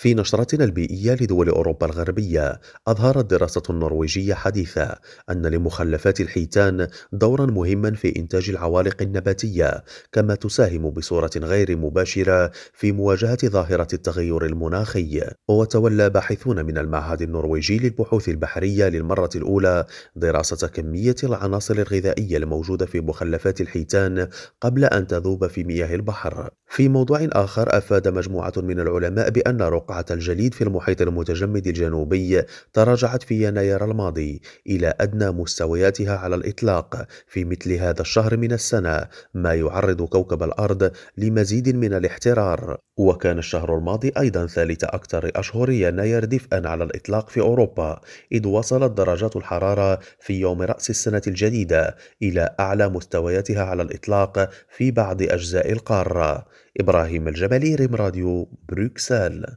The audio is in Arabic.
في نشرتنا البيئية لدول أوروبا الغربية، أظهرت دراسة نرويجية حديثة أن لمخلفات الحيتان دورًا مهمًا في إنتاج العوالق النباتية، كما تساهم بصورة غير مباشرة في مواجهة ظاهرة التغير المناخي. وتولى باحثون من المعهد النرويجي للبحوث البحرية للمرة الأولى دراسة كمية العناصر الغذائية الموجودة في مخلفات الحيتان قبل أن تذوب في مياه البحر. في موضوع آخر أفاد مجموعة من العلماء بأن رقعة الجليد في المحيط المتجمد الجنوبي تراجعت في يناير الماضي إلى أدنى مستوياتها على الإطلاق في مثل هذا الشهر من السنة ما يعرض كوكب الأرض لمزيد من الاحترار. وكان الشهر الماضي أيضا ثالث أكثر أشهر يناير دفئا على الإطلاق في أوروبا إذ وصلت درجات الحرارة في يوم رأس السنة الجديدة إلى أعلى مستوياتها على الإطلاق في بعض أجزاء القارة. إبراهيم الجبلي ريم راديو بروكسل.